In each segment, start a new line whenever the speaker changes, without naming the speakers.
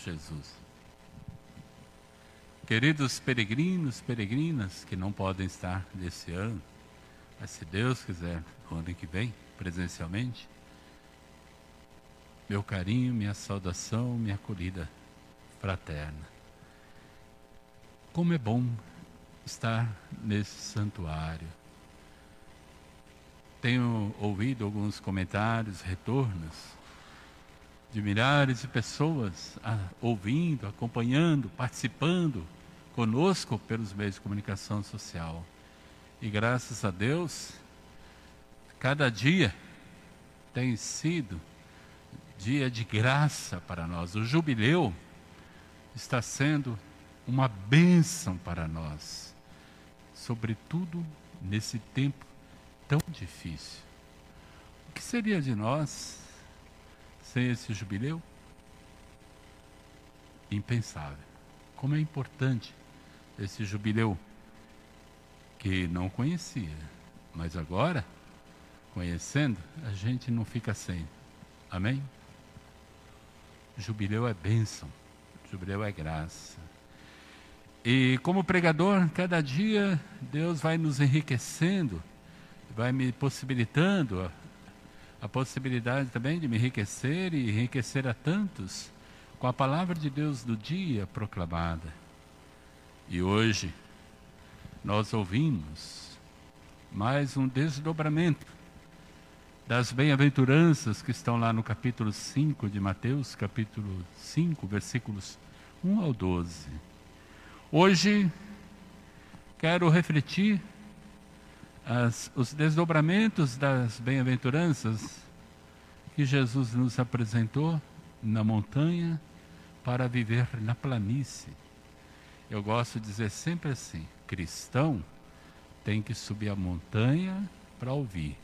Jesus. Queridos peregrinos, peregrinas que não podem estar nesse ano, mas se Deus quiser, no ano que vem, presencialmente, meu carinho, minha saudação, minha acolhida fraterna. Como é bom estar nesse santuário. Tenho ouvido alguns comentários, retornos de milhares de pessoas ouvindo, acompanhando, participando conosco pelos meios de comunicação social. E graças a Deus, cada dia tem sido dia de graça para nós. O jubileu está sendo uma bênção para nós, sobretudo nesse tempo tão difícil. O que seria de nós sem esse jubileu? Impensável. Como é importante esse jubileu que não conhecia, mas agora, conhecendo, a gente não fica sem. Amém? Jubileu é bênção, jubileu é graça. E como pregador, cada dia Deus vai nos enriquecendo, vai me possibilitando a, possibilidade também de me enriquecer e enriquecer a tantos com a palavra de Deus do dia proclamada. E hoje nós ouvimos mais um desdobramento das bem-aventuranças que estão lá no capítulo 5 de Mateus, capítulo 5, versículos 1 ao 12. Hoje quero refletir as, os desdobramentos das bem-aventuranças que Jesus nos apresentou na montanha para viver na planície. Eu gosto de dizer sempre assim: cristão tem que subir a montanha para ouvir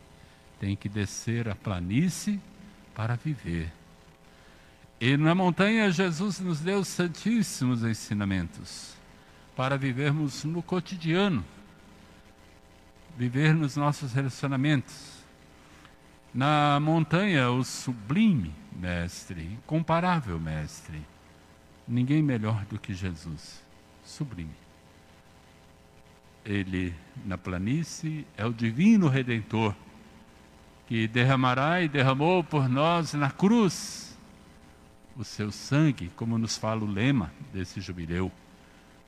tem que descer a planície para viver. E na montanha Jesus nos deu santíssimos ensinamentos para vivermos no cotidiano, viver nos nossos relacionamentos. Na montanha, o sublime mestre, incomparável mestre, ninguém melhor do que Jesus, sublime. Ele, na planície, é o divino redentor que derramará e derramou por nós na cruz o seu sangue, como nos fala o lema desse jubileu,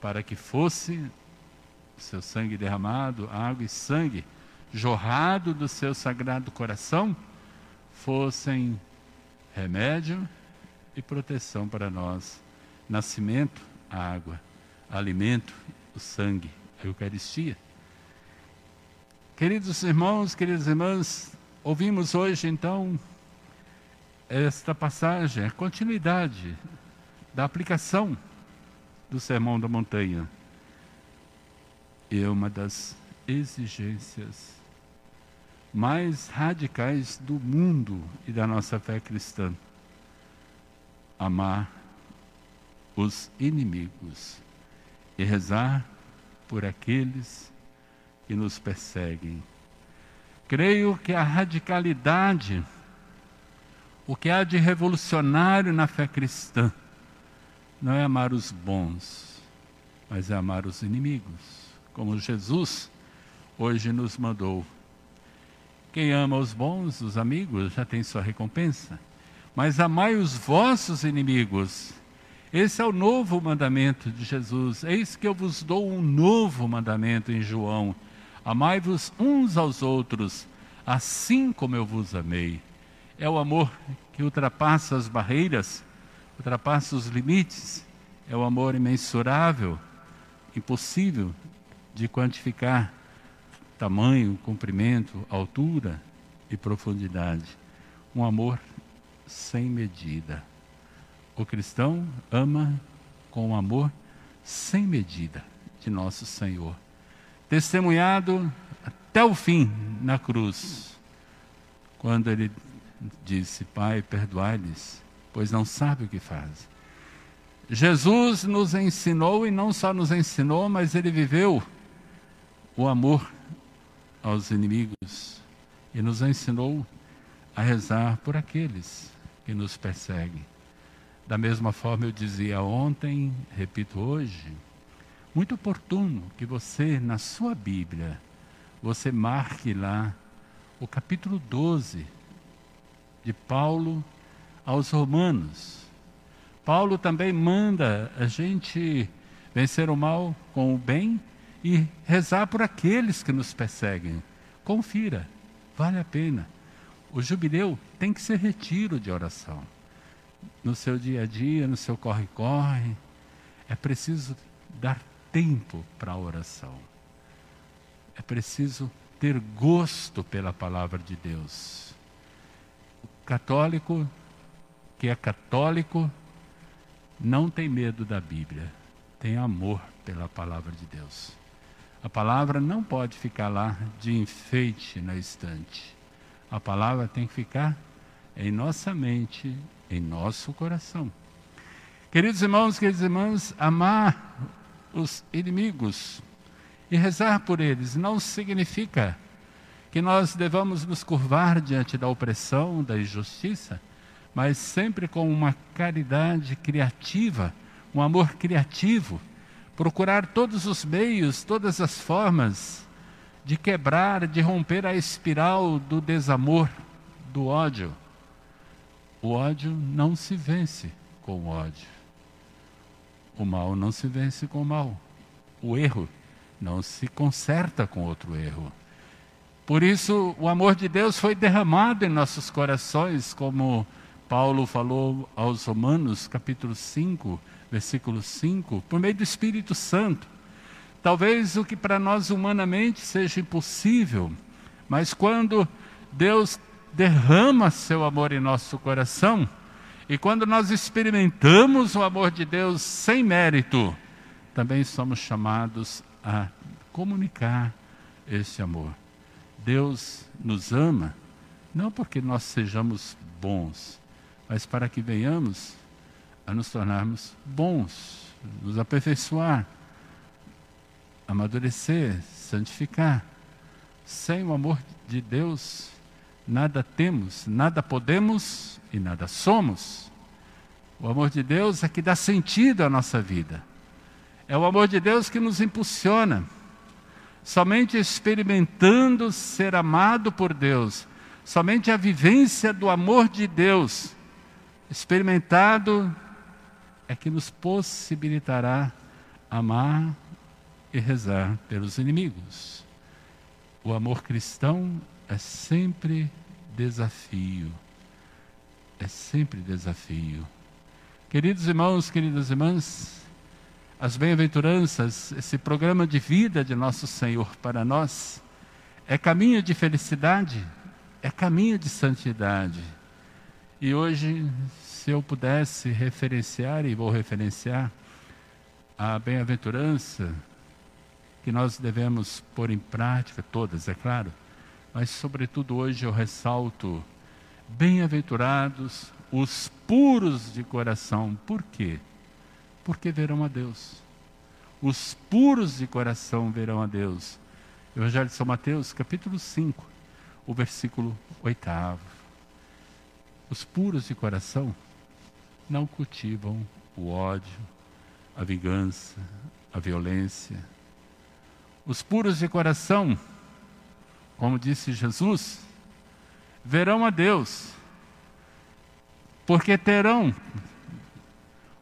para que fosse seu sangue derramado, água e sangue jorrado do seu sagrado coração, fossem remédio e proteção para nós. Nascimento, a água, alimento, o sangue, a Eucaristia. Queridos irmãos, queridas irmãs, Ouvimos hoje, então, esta passagem, a continuidade da aplicação do Sermão da Montanha. E é uma das exigências mais radicais do mundo e da nossa fé cristã. Amar os inimigos e rezar por aqueles que nos perseguem. Creio que a radicalidade, o que há de revolucionário na fé cristã, não é amar os bons, mas é amar os inimigos, como Jesus hoje nos mandou. Quem ama os bons, os amigos, já tem sua recompensa. Mas amai os vossos inimigos. Esse é o novo mandamento de Jesus. Eis que eu vos dou um novo mandamento em João Amai-vos uns aos outros, assim como eu vos amei. É o amor que ultrapassa as barreiras, ultrapassa os limites. É o amor imensurável, impossível de quantificar tamanho, comprimento, altura e profundidade. Um amor sem medida. O cristão ama com amor sem medida de nosso Senhor testemunhado até o fim na cruz, quando ele disse: Pai, perdoai-lhes, pois não sabe o que fazem. Jesus nos ensinou, e não só nos ensinou, mas ele viveu o amor aos inimigos e nos ensinou a rezar por aqueles que nos perseguem. Da mesma forma eu dizia ontem, repito hoje, muito oportuno que você, na sua Bíblia, você marque lá o capítulo 12 de Paulo aos Romanos. Paulo também manda a gente vencer o mal com o bem e rezar por aqueles que nos perseguem. Confira, vale a pena. O jubileu tem que ser retiro de oração. No seu dia a dia, no seu corre-corre, é preciso dar tempo para a oração. É preciso ter gosto pela palavra de Deus. O católico que é católico não tem medo da Bíblia, tem amor pela palavra de Deus. A palavra não pode ficar lá de enfeite na estante. A palavra tem que ficar em nossa mente, em nosso coração. Queridos irmãos, queridas irmãs, amar os inimigos e rezar por eles não significa que nós devamos nos curvar diante da opressão, da injustiça, mas sempre com uma caridade criativa, um amor criativo, procurar todos os meios, todas as formas de quebrar, de romper a espiral do desamor, do ódio. O ódio não se vence com ódio. O mal não se vence com o mal. O erro não se conserta com outro erro. Por isso, o amor de Deus foi derramado em nossos corações, como Paulo falou aos Romanos, capítulo 5, versículo 5, por meio do Espírito Santo. Talvez o que para nós humanamente seja impossível, mas quando Deus derrama seu amor em nosso coração, e quando nós experimentamos o amor de Deus sem mérito, também somos chamados a comunicar esse amor. Deus nos ama não porque nós sejamos bons, mas para que venhamos a nos tornarmos bons, nos aperfeiçoar, amadurecer, santificar. Sem o amor de Deus, nada temos, nada podemos e nada somos. O amor de Deus é que dá sentido à nossa vida. É o amor de Deus que nos impulsiona. Somente experimentando ser amado por Deus, somente a vivência do amor de Deus, experimentado, é que nos possibilitará amar e rezar pelos inimigos. O amor cristão é sempre desafio. É sempre desafio. Queridos irmãos, queridas irmãs, as bem-aventuranças, esse programa de vida de nosso Senhor para nós, é caminho de felicidade, é caminho de santidade. E hoje, se eu pudesse referenciar, e vou referenciar, a bem-aventurança que nós devemos pôr em prática, todas, é claro, mas sobretudo hoje eu ressalto: bem-aventurados os puros de coração. Por quê? Porque verão a Deus. Os puros de coração verão a Deus. Evangelho de São Mateus, capítulo 5, o versículo 8. Os puros de coração não cultivam o ódio, a vingança, a violência. Os puros de coração como disse Jesus, verão a Deus, porque terão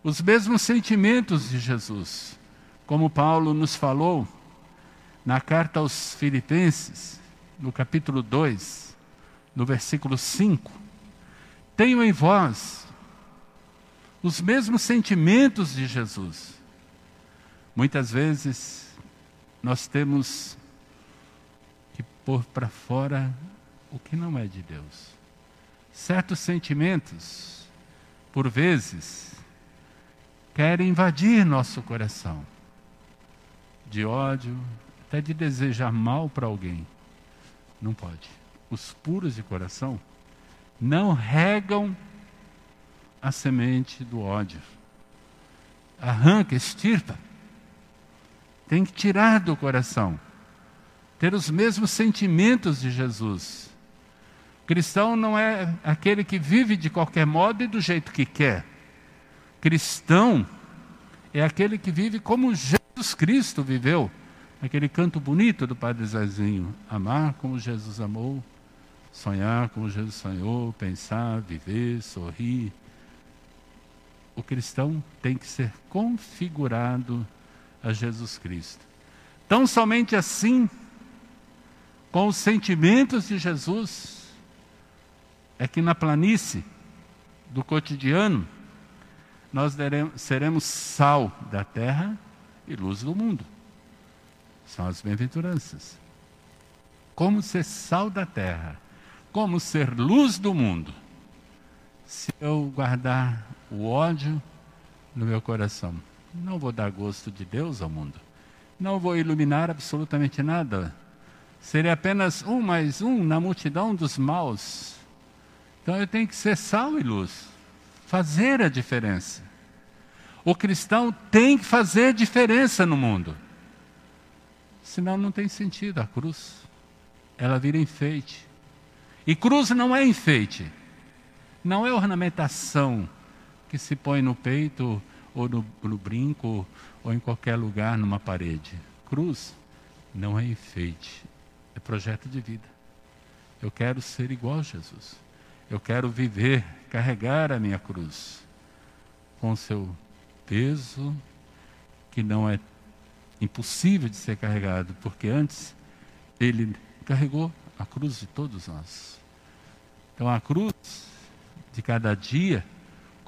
os mesmos sentimentos de Jesus, como Paulo nos falou na carta aos Filipenses, no capítulo 2, no versículo 5. Tenho em vós os mesmos sentimentos de Jesus. Muitas vezes nós temos pôr para fora o que não é de Deus. Certos sentimentos, por vezes, querem invadir nosso coração, de ódio, até de desejar mal para alguém. Não pode. Os puros de coração não regam a semente do ódio. Arranca, estirpa. Tem que tirar do coração ter os mesmos sentimentos de Jesus. Cristão não é aquele que vive de qualquer modo e do jeito que quer. Cristão é aquele que vive como Jesus Cristo viveu. Aquele canto bonito do Padre Zezinho. Amar como Jesus amou, sonhar como Jesus sonhou, pensar, viver, sorrir. O cristão tem que ser configurado a Jesus Cristo. Tão somente assim, com os sentimentos de Jesus, é que na planície do cotidiano, nós deremos, seremos sal da terra e luz do mundo. São as bem-aventuranças. Como ser sal da terra, como ser luz do mundo. Se eu guardar o ódio no meu coração, não vou dar gosto de Deus ao mundo. Não vou iluminar absolutamente nada. Seria apenas um mais um na multidão dos maus. Então eu tenho que ser sal e luz, fazer a diferença. O cristão tem que fazer diferença no mundo. Senão não tem sentido a cruz. Ela vira enfeite. E cruz não é enfeite. Não é ornamentação que se põe no peito ou no, no brinco ou em qualquer lugar numa parede. Cruz não é enfeite, é projeto de vida. Eu quero ser igual a Jesus. Eu quero viver, carregar a minha cruz com seu peso que não é impossível de ser carregado, porque antes ele carregou a cruz de todos nós. Então a cruz de cada dia,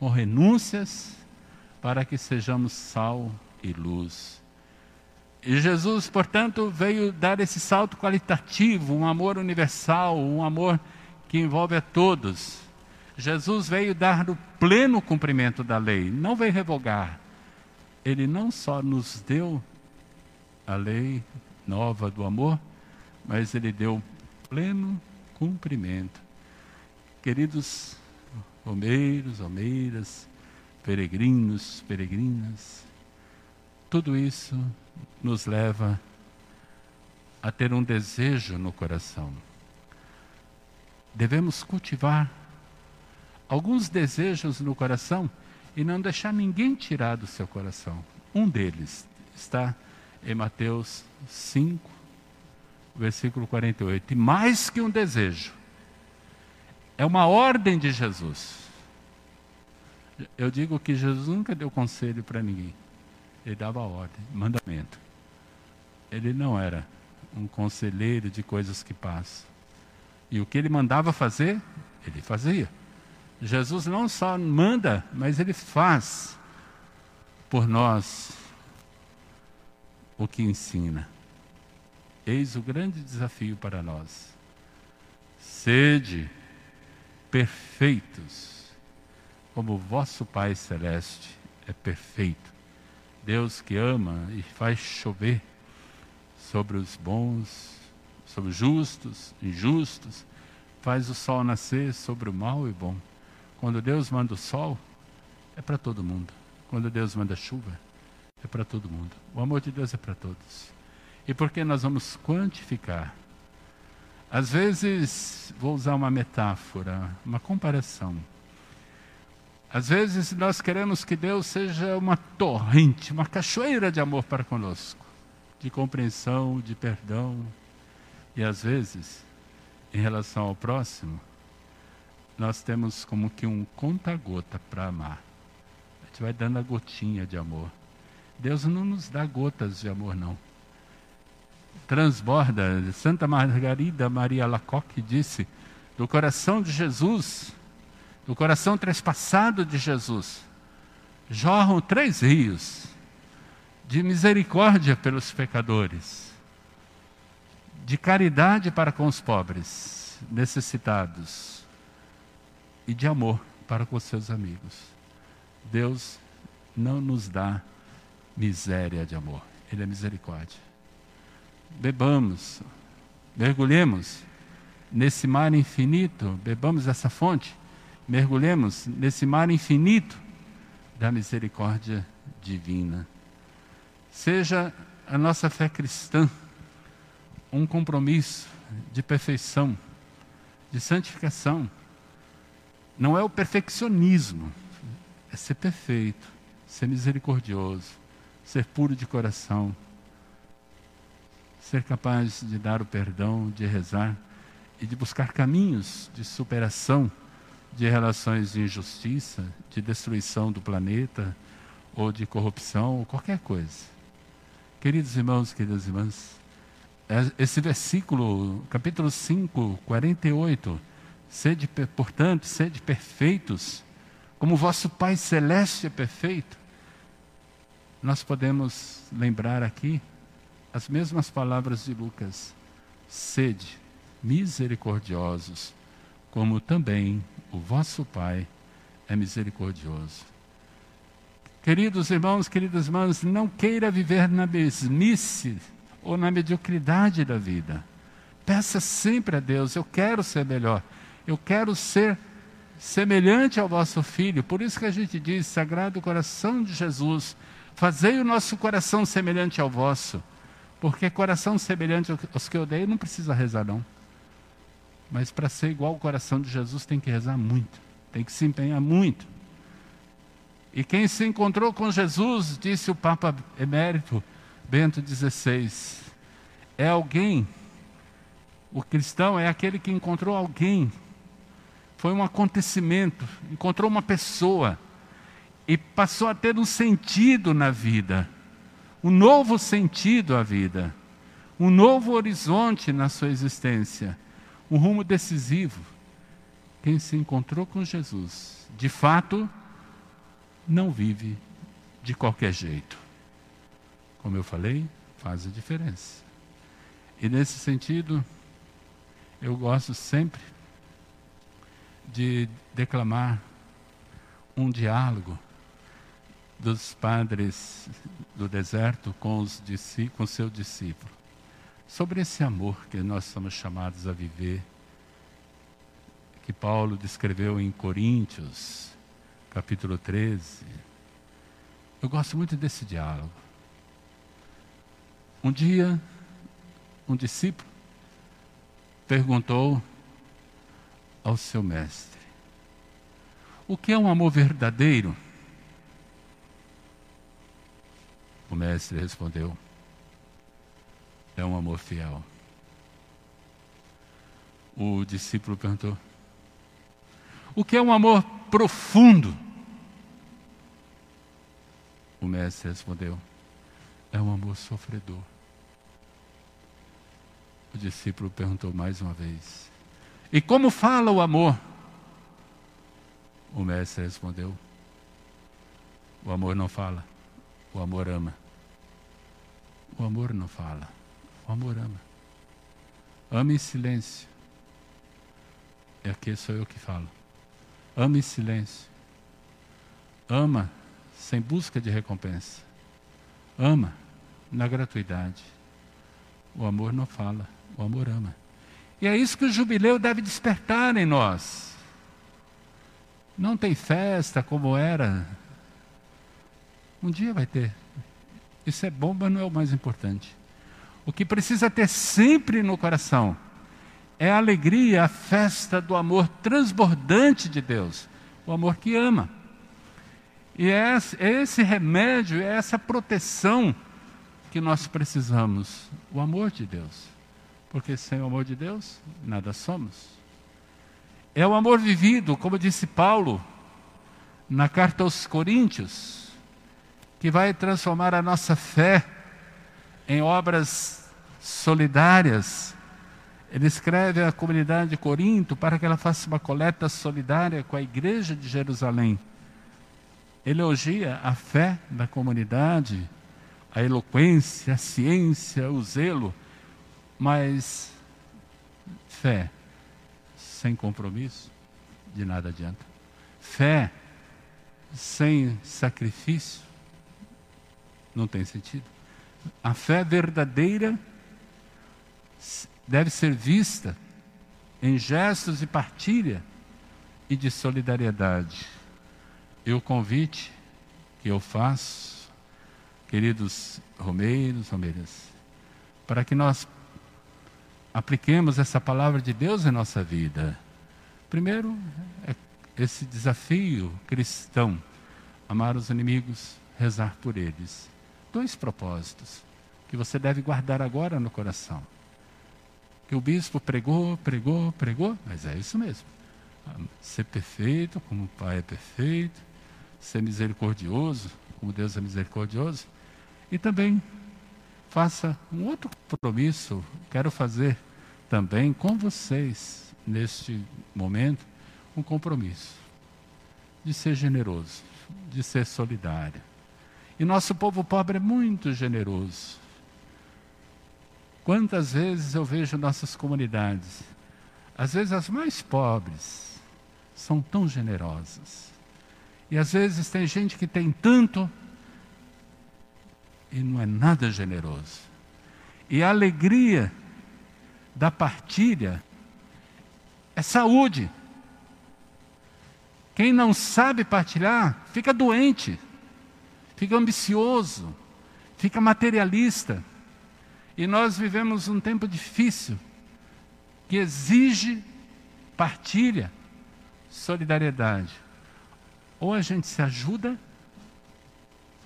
com renúncias, para que sejamos sal e luz. E Jesus, portanto, veio dar esse salto qualitativo, um amor universal, um amor que envolve a todos. Jesus veio dar o pleno cumprimento da lei, não veio revogar. Ele não só nos deu a lei nova do amor, mas ele deu pleno cumprimento. Queridos romeiros, romeiras, peregrinos, peregrinas, tudo isso nos leva a ter um desejo no coração. Devemos cultivar alguns desejos no coração e não deixar ninguém tirar do seu coração. Um deles está em Mateus 5, versículo 48. E mais que um desejo, é uma ordem de Jesus. Eu digo que Jesus nunca deu conselho para ninguém. Ele dava ordem, mandamento. Ele não era um conselheiro de coisas que passam. E o que ele mandava fazer, ele fazia. Jesus não só manda, mas ele faz por nós o que ensina. Eis o grande desafio para nós. Sede perfeitos, como o vosso Pai Celeste é perfeito. Deus que ama e faz chover sobre os bons, sobre os justos, injustos, faz o sol nascer sobre o mal e bom. Quando Deus manda o sol, é para todo mundo. Quando Deus manda chuva, é para todo mundo. O amor de Deus é para todos. E por que nós vamos quantificar? Às vezes, vou usar uma metáfora, uma comparação. Às vezes nós queremos que Deus seja uma torrente, uma cachoeira de amor para conosco, de compreensão, de perdão. E às vezes, em relação ao próximo, nós temos como que um conta-gota para amar. A gente vai dando a gotinha de amor. Deus não nos dá gotas de amor, não. Transborda. Santa Margarida Maria Lacoque disse: do coração de Jesus do coração trespassado de Jesus, jorram três rios de misericórdia pelos pecadores, de caridade para com os pobres, necessitados, e de amor para com seus amigos. Deus não nos dá miséria de amor, Ele é misericórdia. Bebamos, mergulhemos nesse mar infinito, bebamos essa fonte mergulhemos nesse mar infinito da misericórdia divina. Seja a nossa fé cristã um compromisso de perfeição, de santificação. Não é o perfeccionismo, é ser perfeito, ser misericordioso, ser puro de coração, ser capaz de dar o perdão, de rezar e de buscar caminhos de superação de relações de injustiça, de destruição do planeta, ou de corrupção, ou qualquer coisa. Queridos irmãos, queridas irmãs, é, esse versículo, capítulo 5, 48, sede, portanto, sede perfeitos, como vosso Pai Celeste é perfeito, nós podemos lembrar aqui as mesmas palavras de Lucas: sede misericordiosos, como também o vosso Pai é misericordioso. Queridos irmãos, queridas irmãs, não queira viver na mesmice ou na mediocridade da vida. Peça sempre a Deus: eu quero ser melhor, eu quero ser semelhante ao vosso filho. Por isso que a gente diz: Sagrado coração de Jesus, fazei o nosso coração semelhante ao vosso. Porque coração semelhante aos que eu dei não precisa rezar, não. Mas para ser igual ao coração de Jesus tem que rezar muito, tem que se empenhar muito. E quem se encontrou com Jesus, disse o Papa Emérito Bento XVI, é alguém, o cristão é aquele que encontrou alguém, foi um acontecimento, encontrou uma pessoa e passou a ter um sentido na vida, um novo sentido à vida, um novo horizonte na sua existência, um rumo decisivo. Quem se encontrou com Jesus, de fato, não vive de qualquer jeito. Como eu falei, faz a diferença. E nesse sentido, eu gosto sempre de declamar um diálogo dos padres do deserto com, os com seu discípulo, sobre esse amor que nós somos chamados a viver, que Paulo descreveu em Coríntios, capítulo 13. Eu gosto muito desse diálogo. Um dia, um discípulo perguntou ao seu mestre: O que é um amor verdadeiro? O mestre respondeu: É um amor fiel. O discípulo perguntou: O que é um amor profundo. O mestre respondeu: É um amor sofredor. O discípulo perguntou mais uma vez: E como fala o amor? O mestre respondeu: O amor não fala, o amor ama. O amor não fala, o amor ama. Ama em silêncio. É aqui sou eu que falo. Ama em silêncio. Ama sem busca de recompensa. Ama na gratuidade. O amor não fala, o amor ama. E é isso que o jubileu deve despertar em nós. Não tem festa como era. Um dia vai ter. Isso é bom, mas não é o mais importante. O que precisa ter sempre no coração é a alegria, a festa do amor transbordante de Deus, o amor que ama. E é esse remédio, é essa proteção que nós precisamos, o amor de Deus. Porque sem o amor de Deus, nada somos. É o amor vivido, como disse Paulo na carta aos Coríntios, que vai transformar a nossa fé em obras solidárias ele escreve à comunidade de Corinto para que ela faça uma coleta solidária com a igreja de Jerusalém. Ele elogia a fé da comunidade, a eloquência, a ciência, o zelo, mas fé sem compromisso de nada adianta. Fé sem sacrifício não tem sentido. A fé verdadeira deve ser vista em gestos de partilha e de solidariedade. E o convite que eu faço, queridos romeiros, romeiras, para que nós apliquemos essa palavra de Deus em nossa vida. Primeiro, é esse desafio cristão: amar os inimigos, rezar por eles. Dois propósitos que você deve guardar agora no coração. Que o bispo pregou, pregou, pregou, mas é isso mesmo. Ser perfeito, como o Pai é perfeito, ser misericordioso, como Deus é misericordioso, e também faça um outro compromisso, quero fazer também com vocês, neste momento, um compromisso de ser generoso, de ser solidário. E nosso povo pobre é muito generoso. Quantas vezes eu vejo nossas comunidades, às vezes as mais pobres, são tão generosas. E às vezes tem gente que tem tanto e não é nada generoso. E a alegria da partilha é saúde. Quem não sabe partilhar fica doente, fica ambicioso, fica materialista. E nós vivemos um tempo difícil que exige partilha, solidariedade. Ou a gente se ajuda,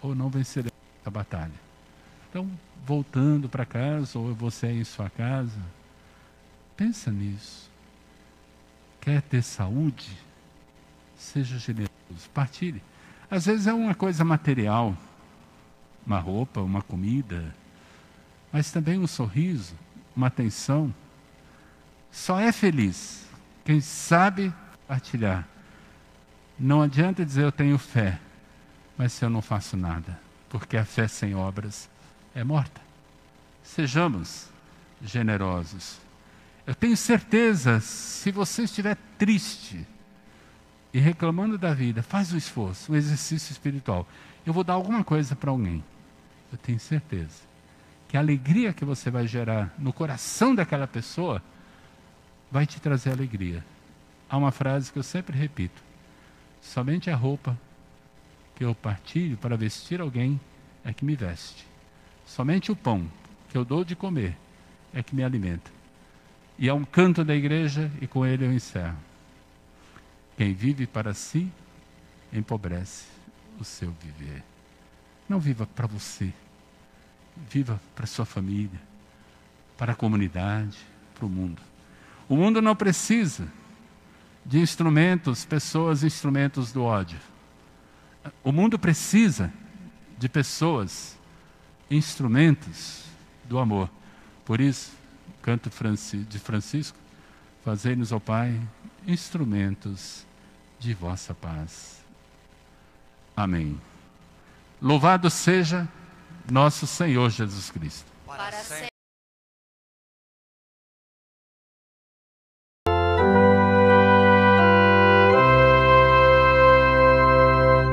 ou não venceremos a batalha. Então, voltando para casa, ou você em sua casa, pensa nisso. Quer ter saúde? Seja generoso, partilhe. Às vezes é uma coisa material, uma roupa, uma comida, mas também um sorriso, uma atenção. Só é feliz quem sabe partilhar. Não adianta dizer eu tenho fé, mas se eu não faço nada porque a fé sem obras é morta. Sejamos generosos. Eu tenho certeza, se você estiver triste e reclamando da vida, faz um esforço, um exercício espiritual. Eu vou dar alguma coisa para alguém. Eu tenho certeza que a alegria que você vai gerar no coração daquela pessoa vai te trazer alegria. Há uma frase que eu sempre repito: somente a roupa que eu partilho para vestir alguém é que me veste. Somente o pão que eu dou de comer é que me alimenta. E é um canto da igreja e com ele eu encerro. Quem vive para si empobrece o seu viver. Não viva para você. Viva para sua família, para a comunidade, para o mundo. O mundo não precisa de instrumentos, pessoas, instrumentos do ódio. O mundo precisa de pessoas, instrumentos do amor. Por isso, canto de Francisco, fazei-nos, ó Pai, instrumentos de vossa paz. Amém. Louvado seja nosso Senhor Jesus Cristo. Para